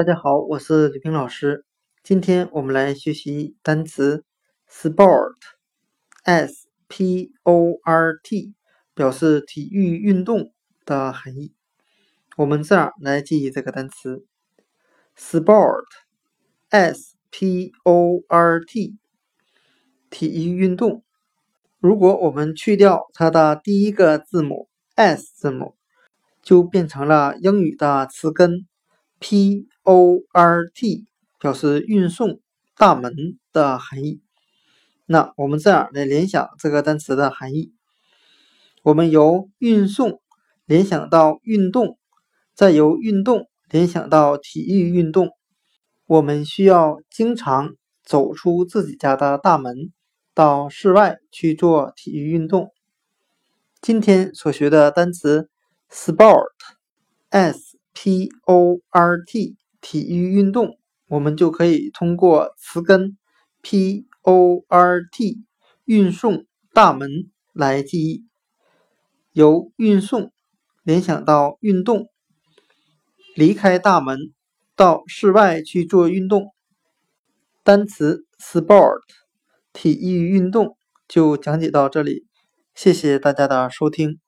大家好，我是吕平老师。今天我们来学习单词 sport，s p o r t，表示体育运动的含义。我们这样来记忆这个单词 sport，s p o r t，体育运动。如果我们去掉它的第一个字母 s 字母，就变成了英语的词根 p o r t 表示运送、大门的含义。那我们这样来联想这个单词的含义：我们由运送联想到运动，再由运动联想到体育运动。我们需要经常走出自己家的大门。到室外去做体育运动。今天所学的单词 sport，s p o r t，体育运动，我们就可以通过词根 p o r t，运送大门来记忆。由运送联想到运动，离开大门到室外去做运动。单词 sport。体育运动就讲解到这里，谢谢大家的收听。